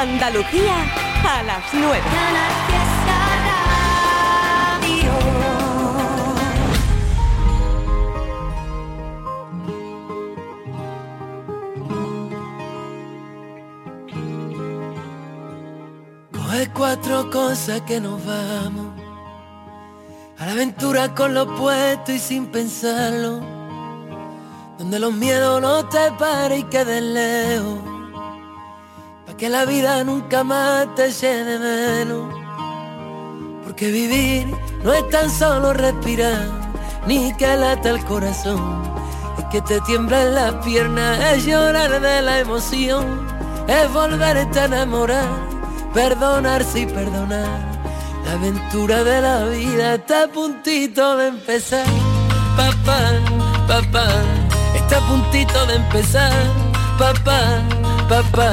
Andalucía a las 9. Coge cuatro cosas que nos vamos. A la aventura con lo puesto y sin pensarlo. Donde los miedos no te paren y queden lejos que la vida nunca más te llene menos. Porque vivir no es tan solo respirar, ni que lata el corazón. Es que te tiemblan las piernas, es llorar de la emoción, es volverte a enamorar, perdonarse y perdonar. La aventura de la vida está a puntito de empezar. Papá, papá, está a puntito de empezar. Papá, papá.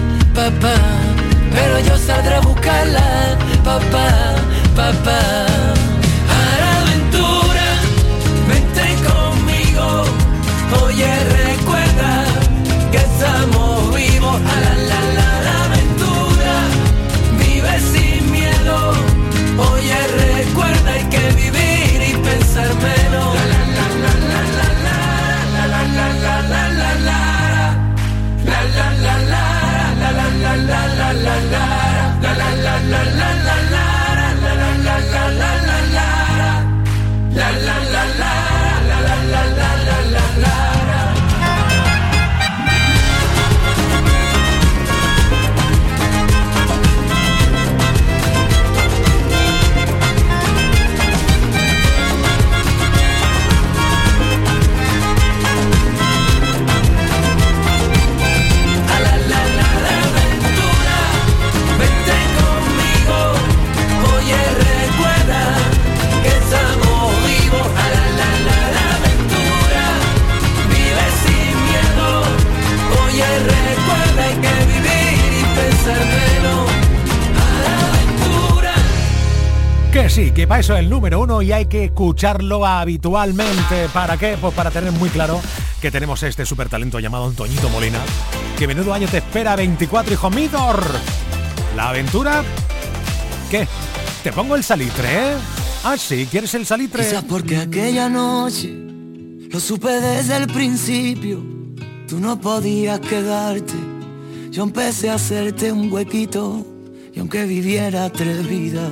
papá, pero yo saldré a buscarla, papá, papá. A la aventura, vente conmigo, oye recuerda sí, que para eso es el número uno y hay que escucharlo habitualmente. ¿Para qué? Pues para tener muy claro que tenemos este super talento llamado Antoñito Molina, que menudo año te espera 24 hijo Midor. La aventura. ¿Qué? Te pongo el salitre, ¿eh? Ah, sí, ¿quieres el salitre? Quizás porque aquella noche lo supe desde el principio. Tú no podías quedarte. Yo empecé a hacerte un huequito y aunque viviera tres vidas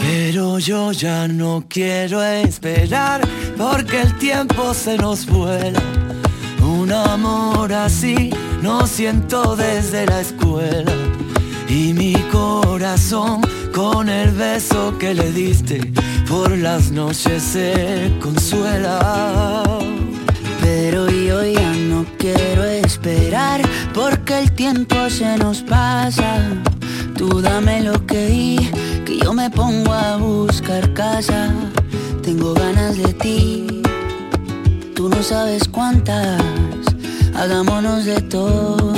Pero yo ya no quiero esperar porque el tiempo se nos vuela. Un amor así no siento desde la escuela. Y mi corazón con el beso que le diste por las noches se consuela. Pero yo ya no quiero esperar porque el tiempo se nos pasa. Tú dame lo que di yo me pongo a buscar casa. Tengo ganas de ti, tú no sabes cuántas. Hagámonos de todo.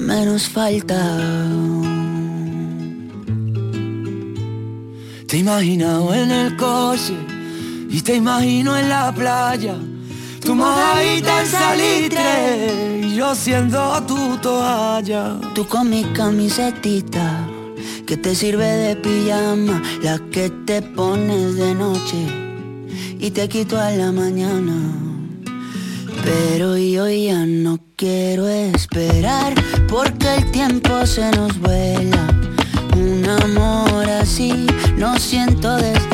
menos falta. Te imagino en el coche y te imagino en la playa. Tu mojadita en salitre y yo siendo tu toalla. Tú con mi camisetita que te sirve de pijama, la que te pones de noche y te quito a la mañana. Pero yo ya no quiero esperar porque el tiempo se nos vuela. Un amor así lo siento desde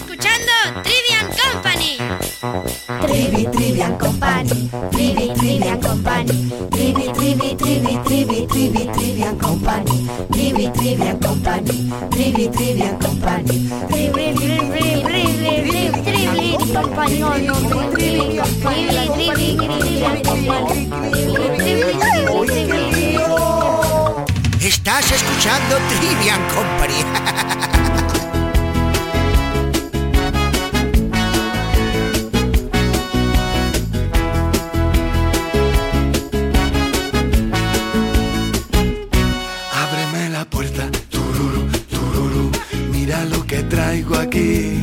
Trivi, Trivian Company. Trivi, Trivian Company. Trivi, Trivi, Trivi, Trivi, Trivi, Trivian Company. Trivi, Trivian Company. Trivi, Trivian Company. Trivi, Trivi, Trivi, Trivi, Trivi, Company. Trivi, Trivi, Trivi, Company. Trivi, Trivi, Estás escuchando Trivian Company. Aquí.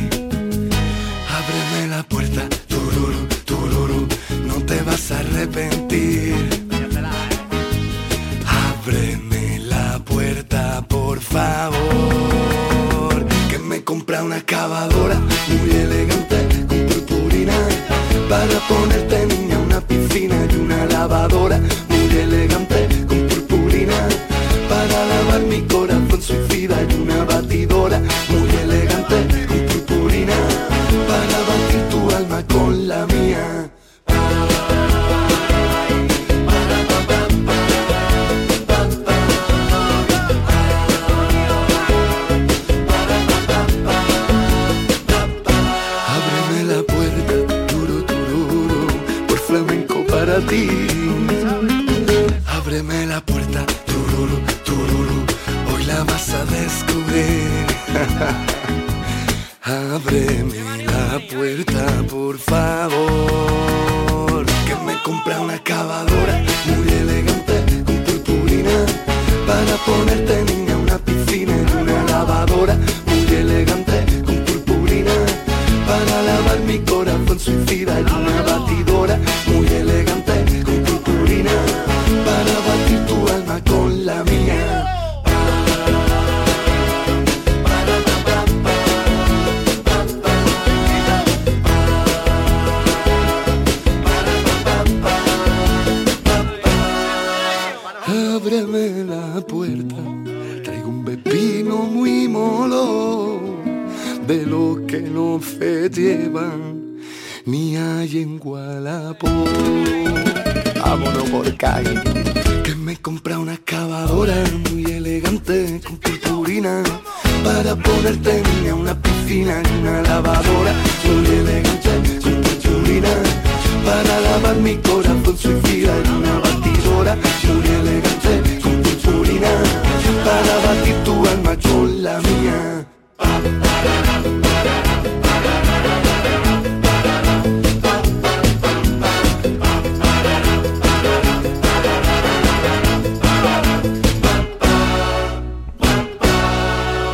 Ábreme la puerta, traigo un pepino muy molo, de lo que no se llevan ni hay en Gualapó vámonos por calle. Que me compra una excavadora muy elegante con purpurina para ponerte niña una piscina y una lavadora muy elegante con purpurina para lavar mi corazón suicida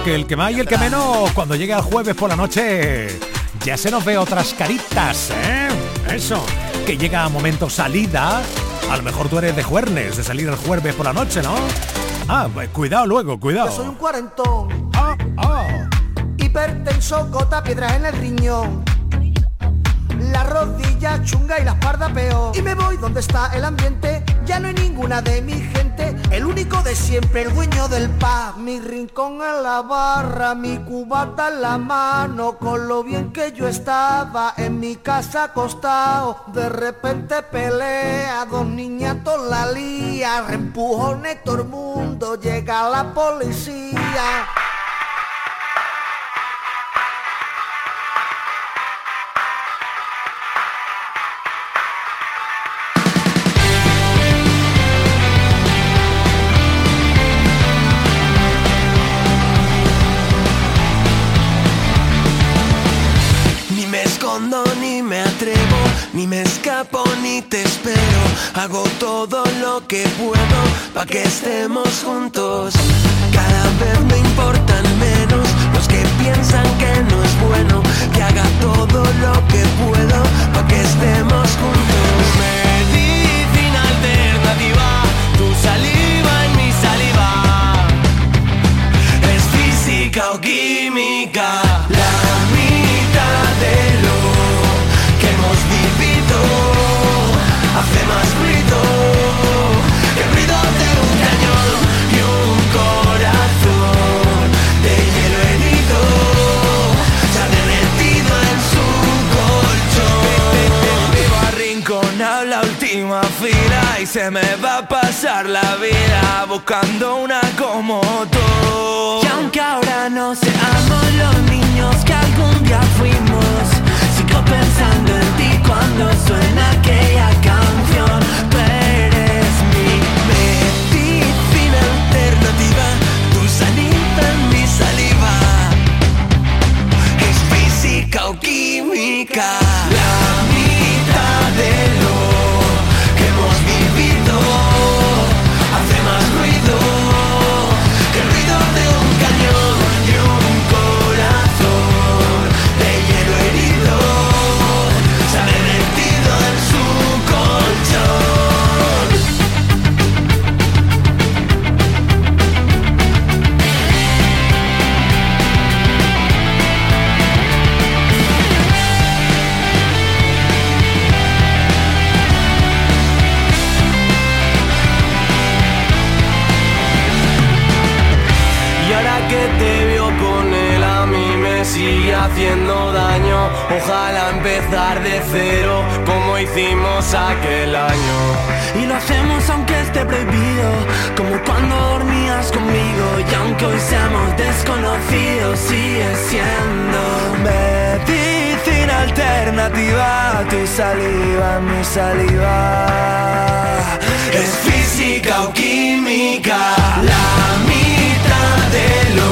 Que el que más y el que menos, cuando llegue el jueves por la noche, ya se nos ve otras caritas, ¿eh? Eso, que llega a momento salida. A lo mejor tú eres de juernes, de salir el jueves por la noche, ¿no? Ah, pues cuidado luego, cuidado. soy un cuarentón. Ah, ah. Hipertenso, gota, piedras en el riñón. La rodilla chunga y la espalda peor. Y me voy donde está el ambiente. Ya no hay ninguna de mi gente. El único de siempre, el dueño del paz. Mi rincón en la barra, mi cubata en la mano. Con lo bien que yo estaba en mi casa acostado. De repente pelea, dos niñatos la lía. Reempujones todo el mundo, llega la policía. Te espero. Hago todo lo que puedo para que estemos juntos. Cada vez me importan menos los que piensan que no es bueno. Que haga todo lo que puedo para que estemos juntos. Buscando una como Ojalá empezar de cero como hicimos aquel año. Y lo hacemos aunque esté prohibido, como cuando dormías conmigo. Y aunque hoy seamos desconocidos, sigue siendo medicina alternativa. Tu saliva, mi saliva. Es física o química, la mitad de lo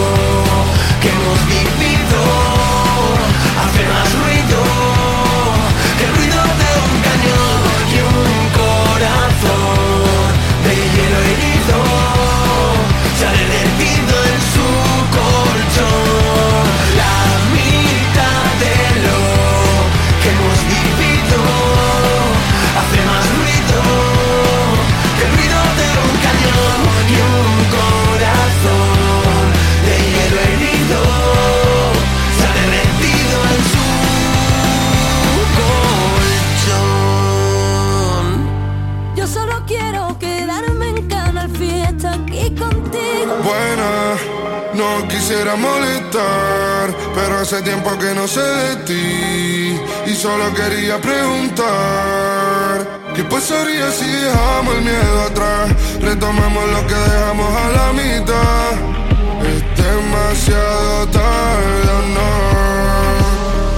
que hemos vivido. Salir del quisiera molestar, pero hace tiempo que no sé de ti y solo quería preguntar. ¿Qué pasaría si dejamos el miedo atrás? Retomamos lo que dejamos a la mitad. Es demasiado tarde, no.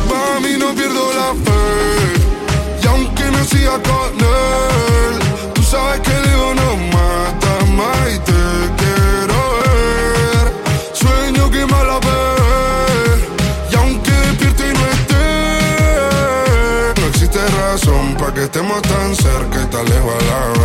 Para mí no pierdo la fe. Y aunque me siga con él, tú sabes que el ego no mata más y estemos tan cerca y tan lejos a la vez.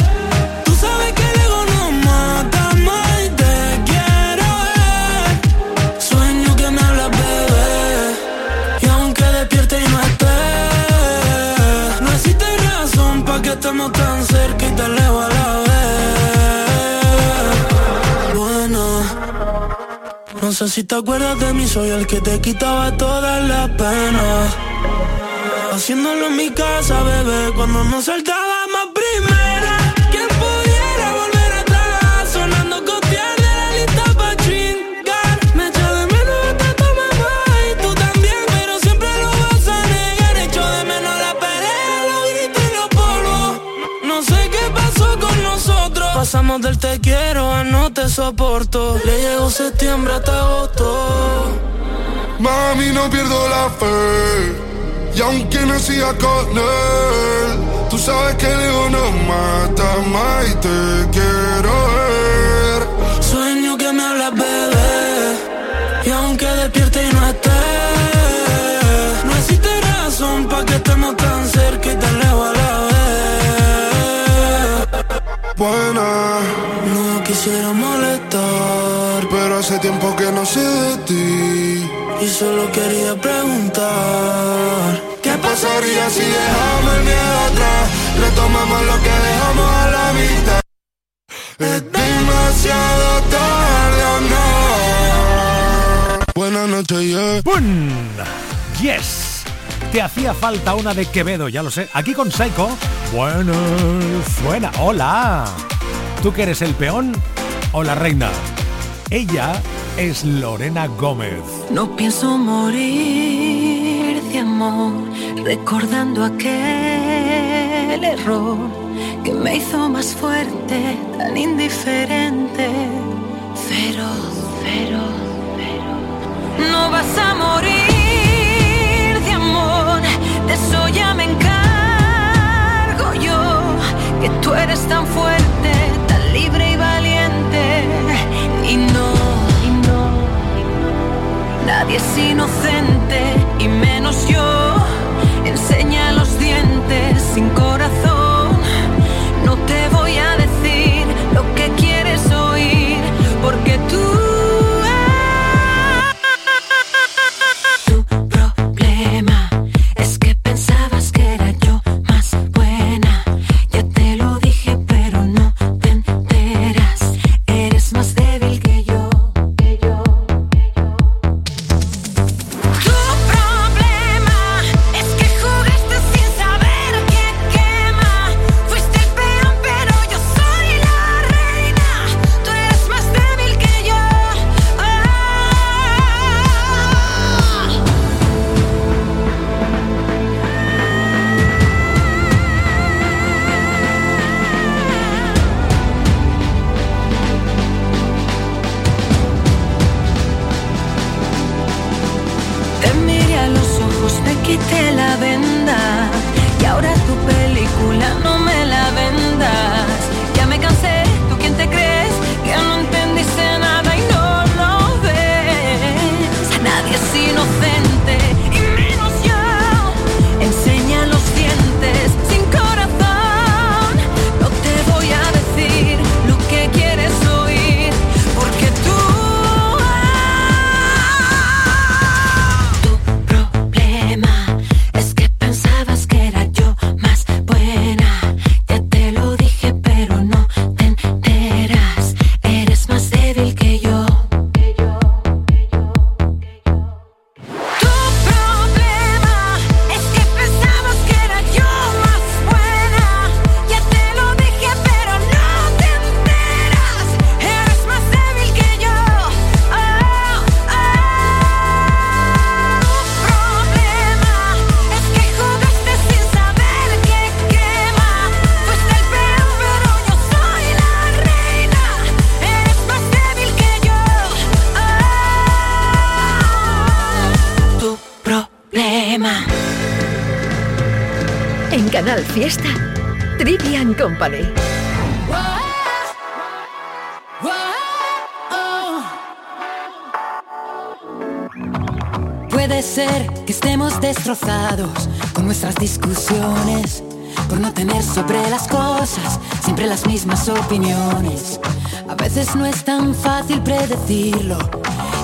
lejos a la vez. Bueno. No sé si te acuerdas de mí, soy el que te quitaba todas las penas. Haciéndolo en mi casa, bebé, cuando nos saltábamos primera. Pasamos del te quiero a no te soporto. Le llegó septiembre hasta agosto. Mami, no pierdo la fe. Y aunque no siga con él, tú sabes que el ego no mata más y te quiero ver. Sueño que me hablas, bebé. Y aunque despierte y no esté, no existe razón para que estemos Buena, No quisiera molestar, pero hace tiempo que no sé de ti. y solo quería preguntar. ¿Qué pasaría si dejamos el miedo atrás? Retomamos lo que dejamos a la mitad. Es demasiado tarde o no. Buenas noches, yeah. Yes. Te hacía falta una de Quevedo, ya lo sé. Aquí con Psycho. Bueno, suena. Hola. ¿Tú que eres el peón o la reina? Ella es Lorena Gómez. No pienso morir de amor, recordando aquel error que me hizo más fuerte, tan indiferente, feroz, feroz, feroz. No vas a morir de eso ya me encargo yo, que tú eres tan fuerte, tan libre y valiente, y no, y no. Nadie es inocente y menos yo. Enseña los dientes sin corazón. En Canal Fiesta, Trivian Company. Puede ser que estemos destrozados con nuestras discusiones, por no tener sobre las cosas siempre las mismas opiniones. A veces no es tan fácil predecirlo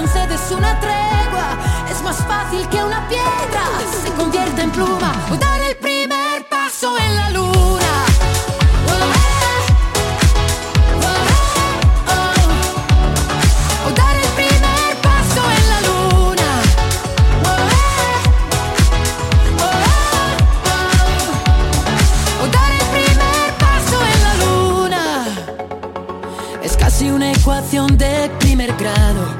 concedes una tregua, es más fácil que una piedra se convierta en pluma o dar el primer paso en la luna. O dar el primer paso en la luna. O dar el primer paso en la luna. Es casi una ecuación de primer grado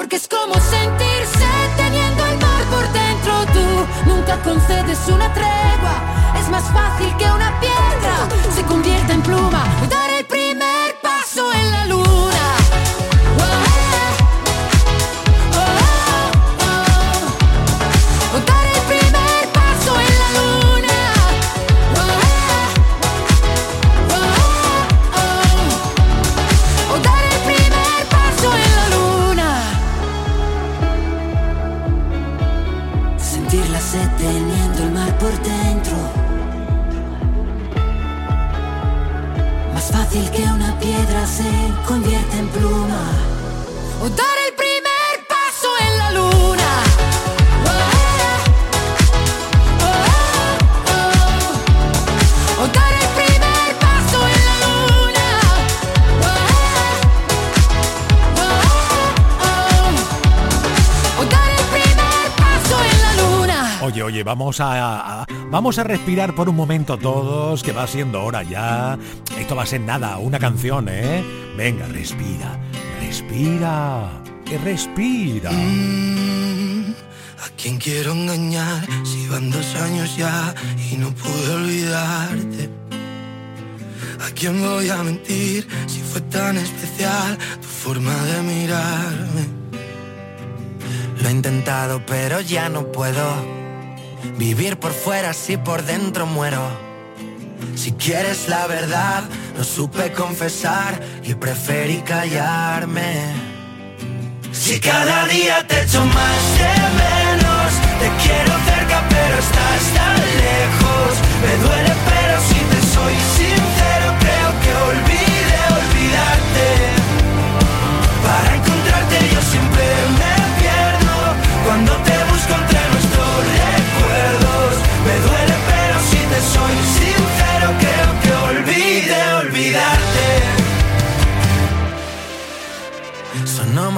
porque es como sentirse teniendo el mar por dentro. Tú nunca concedes una tregua, es más fácil que una piedra se convierta en pluma. Se convierte en pluma. O dar el primer paso en la luna. O dar el primer paso en la luna. O dar el primer paso en la luna. Oye, oye, vamos a- vamos a respirar por un momento todos, que va siendo hora ya. Esto va a ser nada, una canción, ¿eh? Venga, respira, respira, respira. ¿A quién quiero engañar si van dos años ya y no pude olvidarte? ¿A quién voy a mentir si fue tan especial tu forma de mirarme? Lo he intentado pero ya no puedo vivir por fuera si por dentro muero. Si quieres la verdad, no supe confesar y preferí callarme. Si cada día te echo más de menos Te quiero cerca pero estás tan lejos Me duele pero si te soy sincero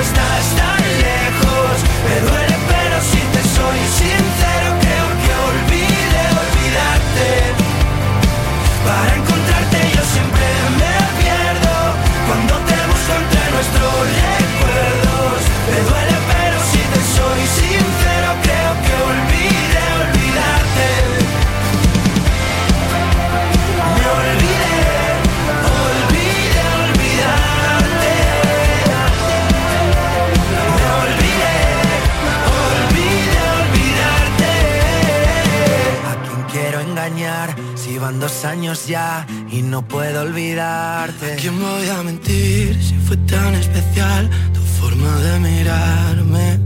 estás tan lejos. Me duele pero si te soy sincero años ya y no puedo olvidarte. ¿A quién voy a mentir si fue tan especial tu forma de mirarme?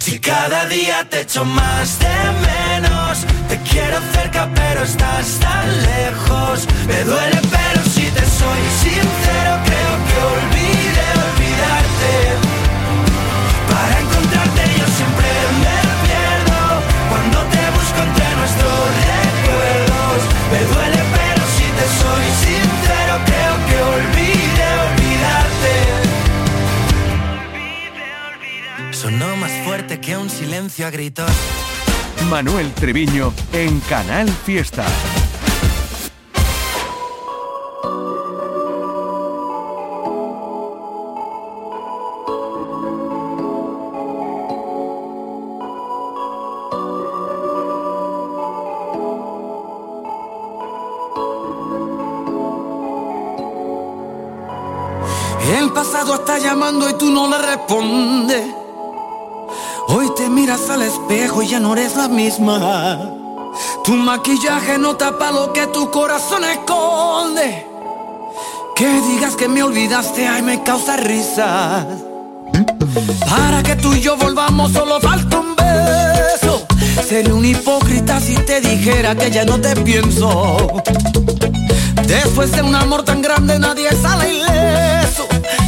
Si cada día te echo más de menos, te quiero cerca pero estás tan lejos. Me duele un silencio a gritos. Manuel Treviño en Canal Fiesta. El pasado está llamando y tú no le respondes. Miras al espejo y ya no eres la misma. Tu maquillaje no tapa lo que tu corazón esconde. Que digas que me olvidaste, ay, me causa risa. Para que tú y yo volvamos solo falta un beso. Sería un hipócrita si te dijera que ya no te pienso. Después de un amor tan grande nadie sale ileso.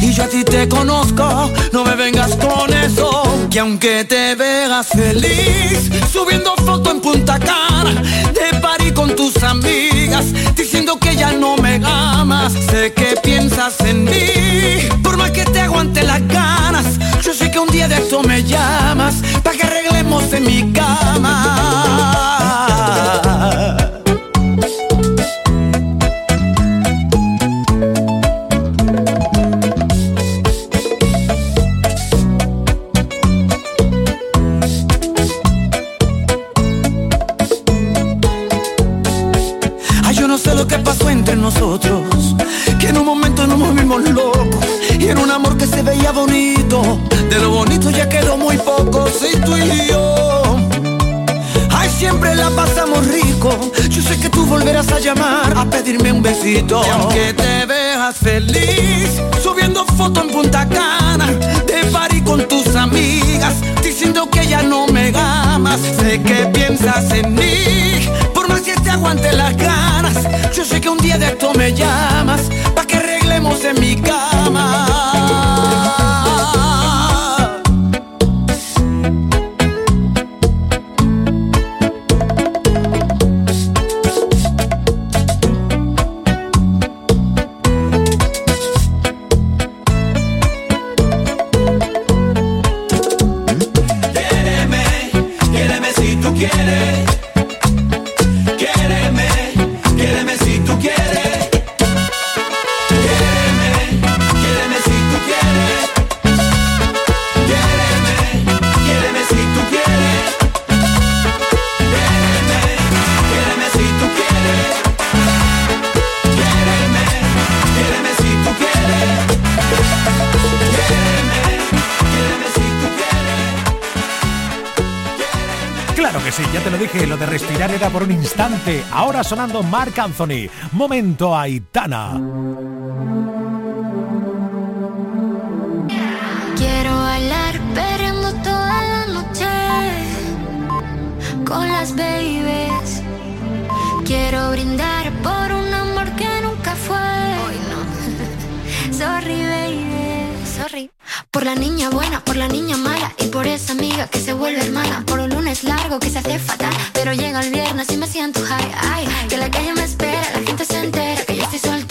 Y yo a ti te conozco, no me vengas con eso. Que aunque te veas feliz, subiendo foto en Punta Cana, de party con tus amigas, diciendo que ya no me amas. Sé que piensas en mí, por más que te aguante las ganas. Yo sé que un día de esto me llamas, para que arreglemos en mi cama. Volverás a llamar a pedirme un besito. Y aunque te veas feliz, subiendo foto en Punta Cana, de party con tus amigas, diciendo que ya no me amas, sé que piensas en mí, por más que te aguante las ganas, yo sé que un día de esto me llamas, pa' que arreglemos en mi cama. Instante. Ahora sonando Marc Anthony. Momento Aitana. Quiero bailar perreando toda la noche con las babies. Quiero brindar Por la niña buena, por la niña mala y por esa amiga que se vuelve hermana. Por un lunes largo que se hace fatal, pero llega el viernes y me siento high. Ay, que la calle me espera, la gente se entera que yo estoy soltera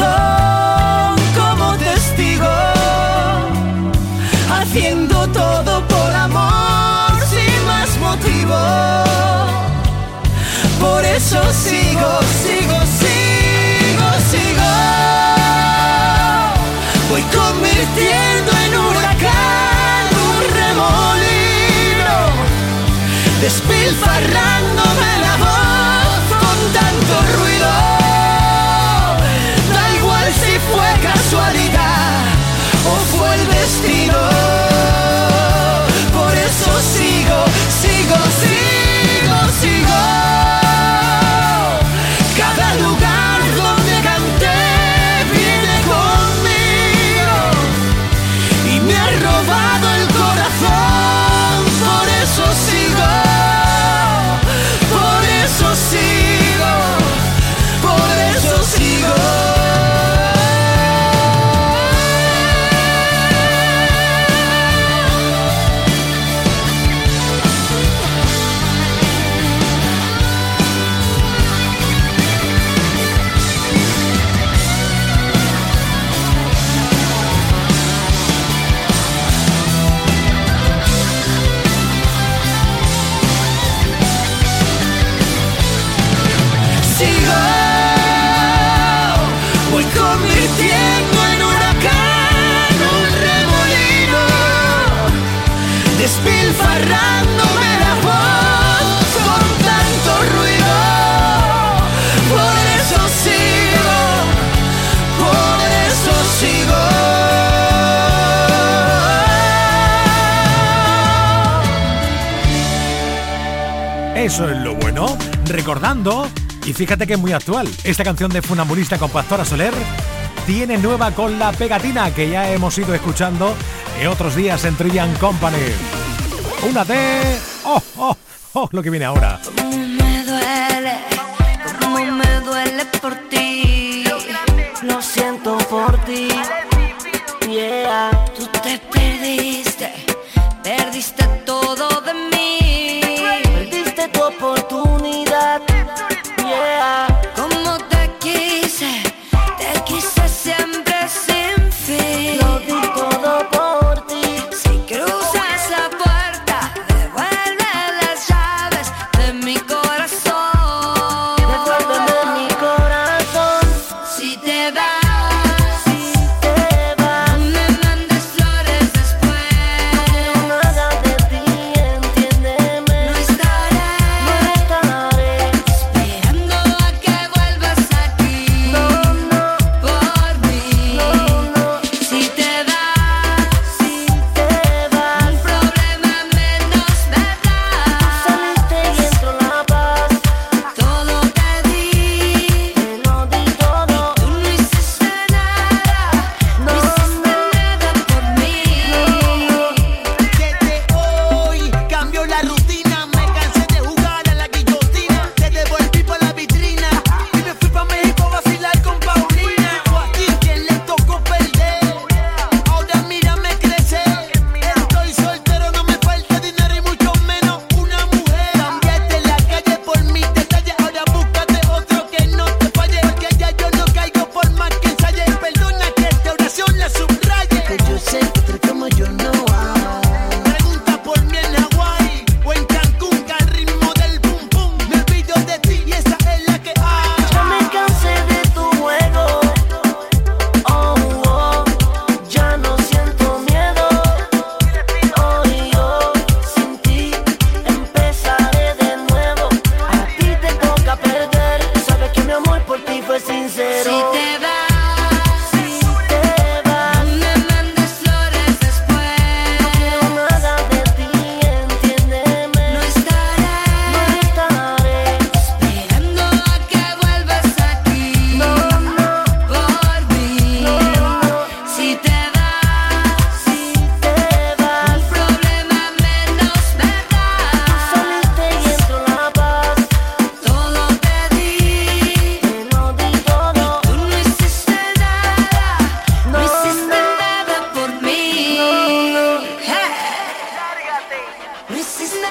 despilfarrándome Recordando, y fíjate que es muy actual, esta canción de Funambulista con Pastora Soler tiene nueva con la pegatina que ya hemos ido escuchando en otros días en Trillian Company. Una de... ¡Oh, oh, oh! Lo que viene ahora. me duele, me duele por ti. Lo siento por ti. Yeah, tú te perdiste, perdiste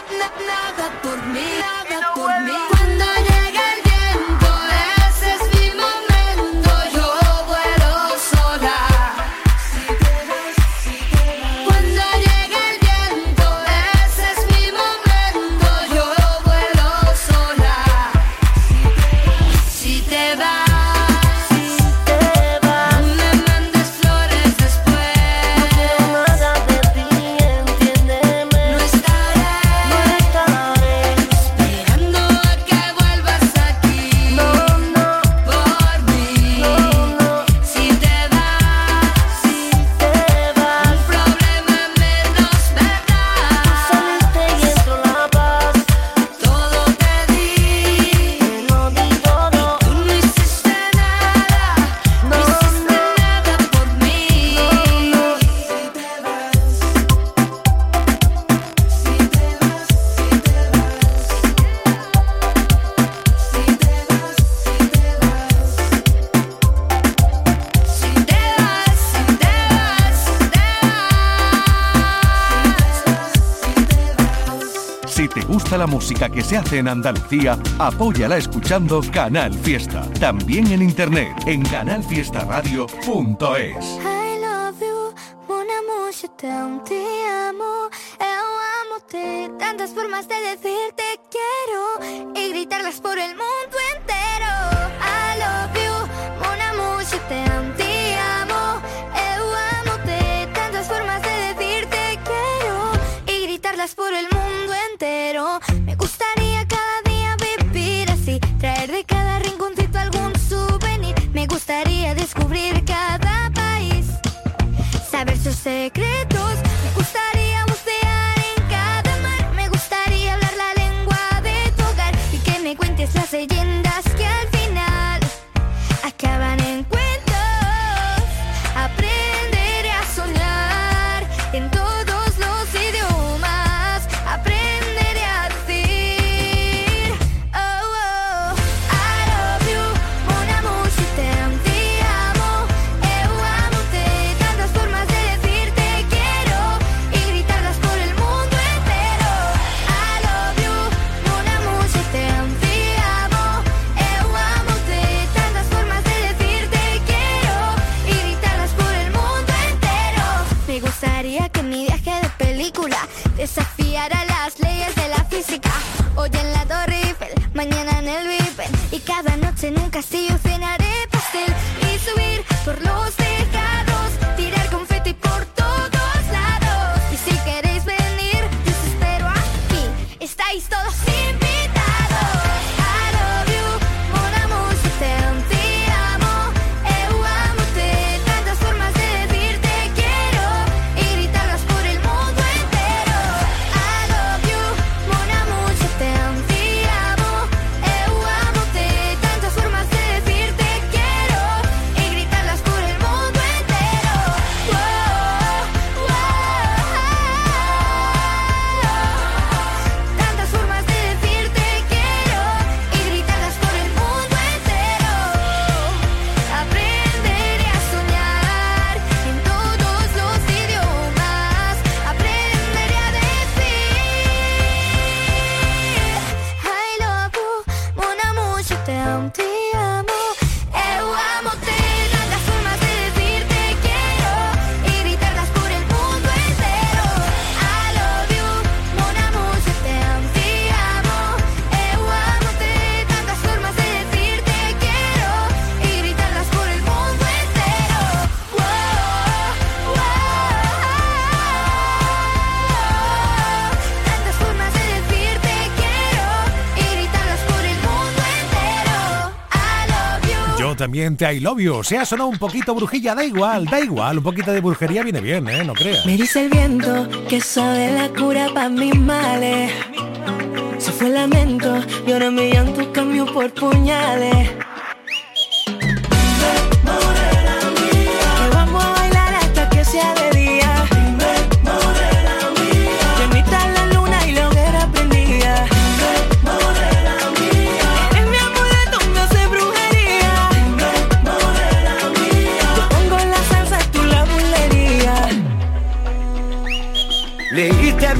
la música que se hace en Andalucía, apóyala escuchando Canal Fiesta. También en internet en canalfiestaradio.es. también te I love you. Se ha sonado un poquito brujilla, da igual, da igual. Un poquito de brujería viene bien, ¿eh? No creas.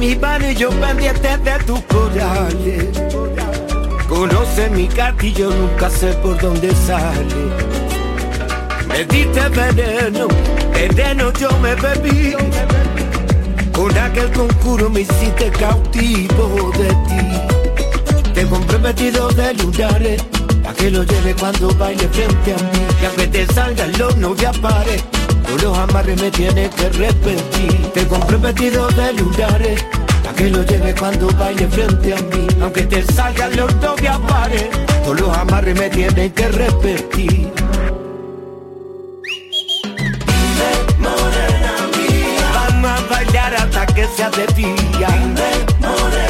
Mi y yo pendiente de tus corales. Conoce mi cartillo, nunca sé por dónde sale. Me diste veneno, veneno yo me bebí. Con aquel concurso me hiciste cautivo de ti. Te compré vestido de lunares, pa' que lo lleve cuando baile frente a mí. Y aunque te salgan los novias pares, todos los amarres me tienes que repetir. Te compré vestido de lunares, pa' que lo lleve cuando baile frente a mí. Aunque te salgan los novias pares, todos los amarres me tienes que repetir. Vamos a bailar hasta que sea de día. morena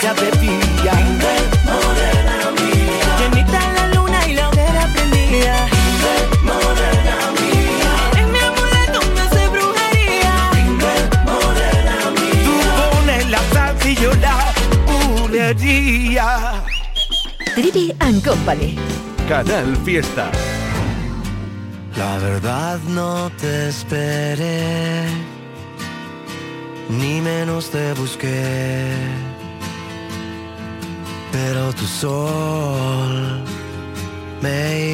sea de día. morena mía. Llenita la luna y la hoguera prendida. morena mía. Eres mi amuleto, me hace brujería. morena mía. Tú pones la salsa y yo la. Trivi and Company. Canal Fiesta. La verdad no te esperé, ni menos te busqué. Tu sol. Me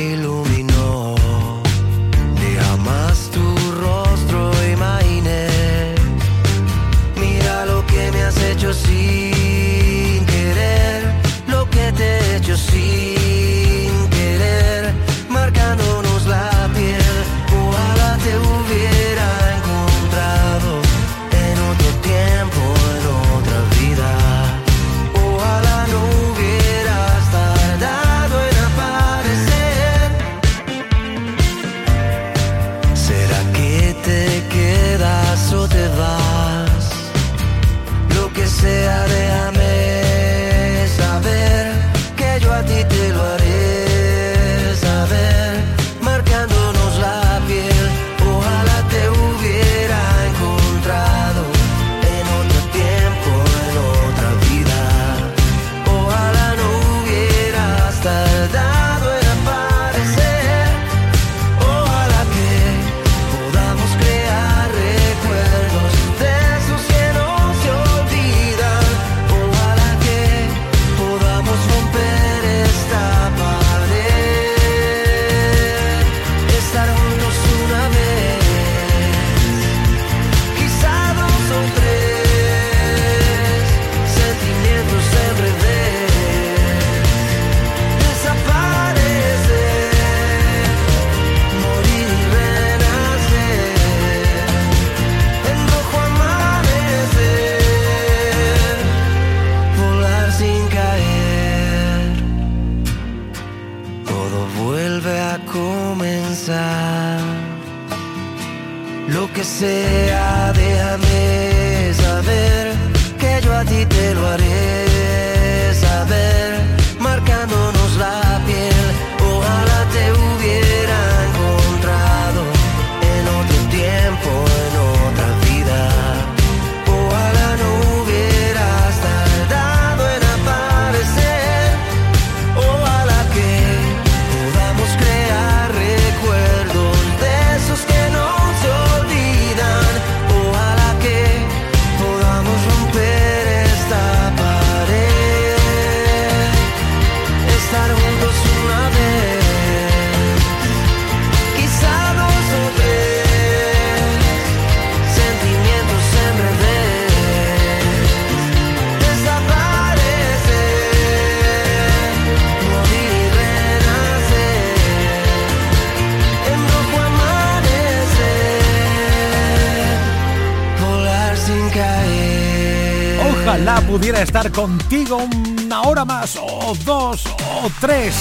estar contigo una hora más, o dos, o tres.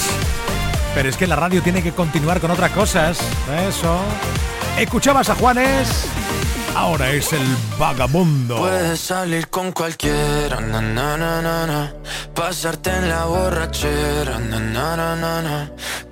Pero es que la radio tiene que continuar con otras cosas. Eso. Escuchabas a Juanes. Ahora es el vagabundo. Puedes salir con cualquiera, pasarte en la borrachera,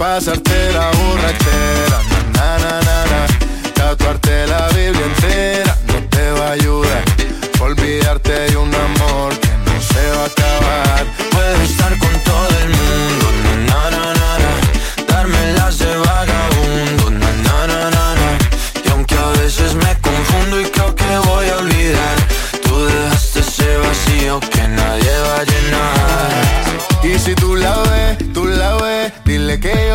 Pasarte la borrachera,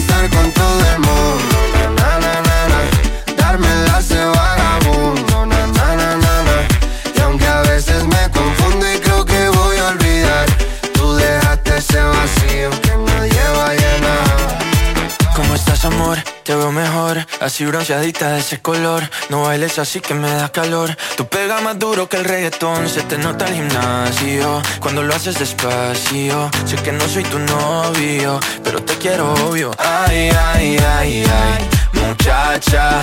estar con todo el mundo, na, na, na, vagabundo, y aunque a veces me confundo y creo que voy a olvidar, tú dejaste ese vacío que nadie va a llenar. ¿Cómo amor? Te veo mejor, así bronceadita de ese color. No bailes así que me da calor. Tu pega más duro que el reggaetón Se te nota el gimnasio. Cuando lo haces despacio Sé que no soy tu novio Pero te quiero obvio. Ay, ay, ay, ay Muchacha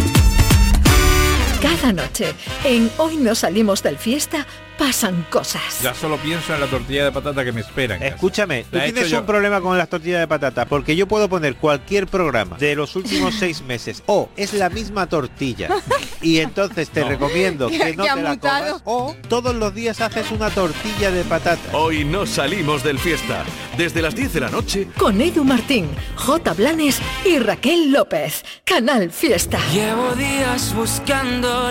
Cada noche, en Hoy nos salimos del fiesta, pasan cosas. Ya solo pienso en la tortilla de patata que me espera. en casa. Escúchame, tú tienes yo. un problema con las tortillas de patata, porque yo puedo poner cualquier programa de los últimos seis meses, o es la misma tortilla, y entonces te No. recomiendo que Que- no te la comas, o todos los días haces una tortilla de patata. Hoy no salimos del fiesta. Desde las 10 de la noche, Con Edu Martín, J. Blanes y Raquel López. Canal Fiesta. Llevo días buscando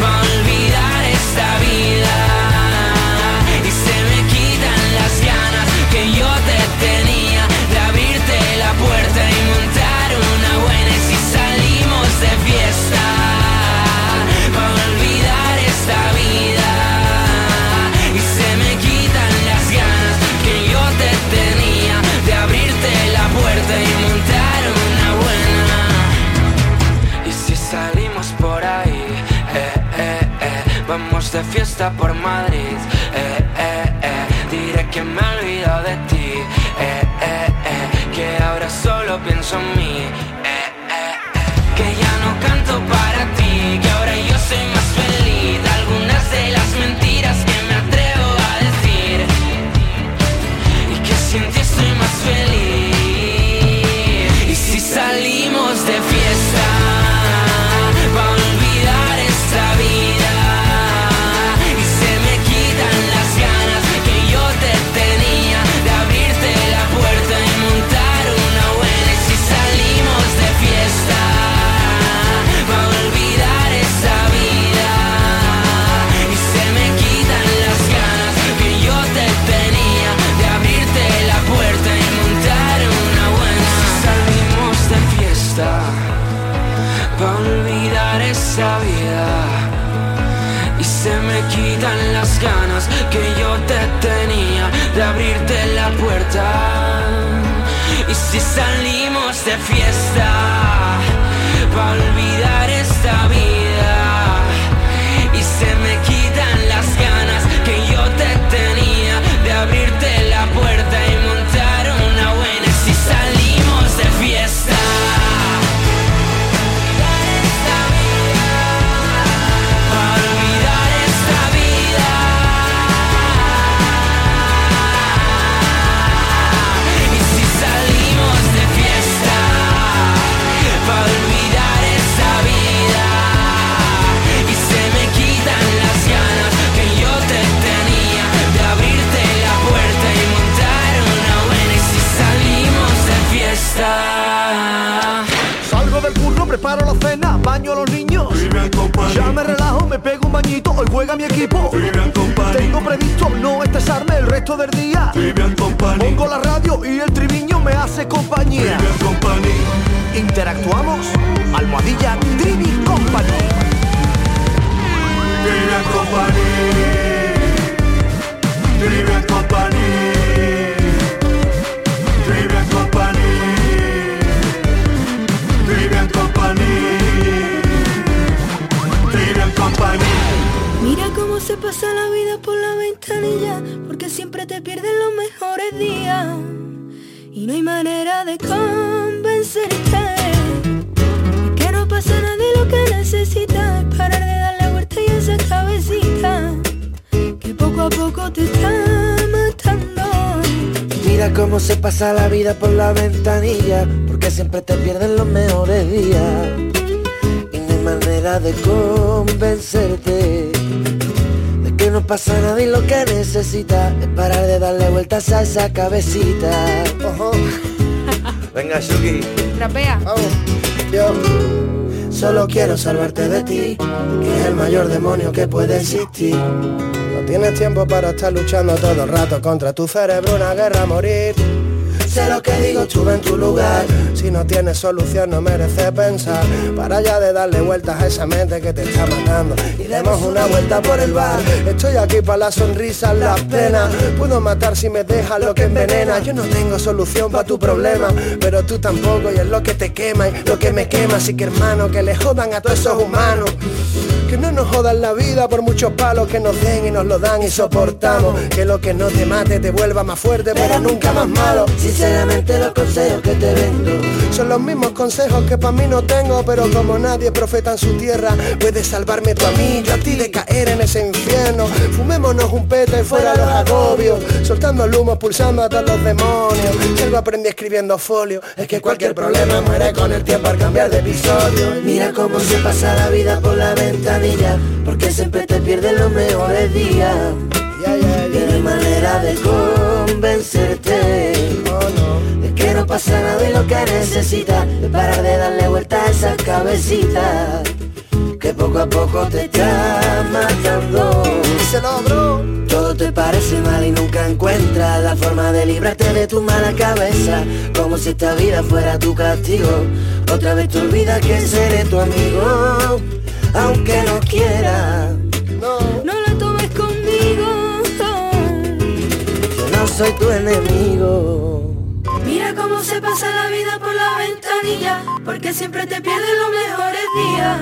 va de fiesta por Madrid, eh, eh, eh, diré que me he olvidado de ti, eh, eh, eh, que ahora solo pienso en mí, eh, eh, eh, que ya no canto para ti, que ahora yo soy si salimos de fiesta vida por la ventanilla, porque siempre te pierden los mejores días. Y no hay manera de convencerte de que no pasa nada y lo que necesitas es parar de darle vueltas a esa cabecita. Ojo. Venga, Shuki. Rapea. Yo solo quiero salvarte de ti, que es el mayor demonio que puede existir. No tienes tiempo para estar luchando todo el rato contra tu cerebro, una guerra a morir. Sé lo que digo, estuve en tu lugar. Si no tienes solución, no merece pensar. Para ya de darle vueltas a esa mente que te está matando. Y demos una vuelta por el bar. Estoy aquí para las sonrisas, las penas. Puedo matar si me dejas lo que envenena. Yo no tengo solución para tu problema, pero tú tampoco. Y es lo que te quema y lo que me quema. Así que hermano, que le jodan a todos esos humanos. Que no nos jodan la vida por muchos palos que nos den y nos lo dan y soportamos. Que lo que no te mate te vuelva más fuerte, pero nunca más malo. Sinceramente los consejos que te vendo son los mismos consejos que para mí no tengo, pero como nadie profeta en su tierra, puedes salvarme tú a mí, yo a ti de caer en ese infierno. Fumémonos un pete y fuera los agobios, soltando el humo, pulsando a todos los demonios. Si algo aprendí escribiendo folio, es que cualquier problema muere con el tiempo al cambiar de episodio. Mira cómo se pasa la vida por la porque siempre te pierden los mejores días. Y no hay manera de convencerte de que no pasa nada y lo que necesitas es parar de darle vuelta a esa cabecita que poco a poco te está matando. Se logró. Todo te parece mal y nunca encuentras la forma de librarte de tu mala cabeza, como si esta vida fuera tu castigo. Otra vez te olvidas que seré tu amigo, aunque no quiera. No, No lo tomes conmigo. yo no soy tu enemigo. Mira cómo se pasa la vida por la ventanilla, porque siempre te pierdes los mejores días.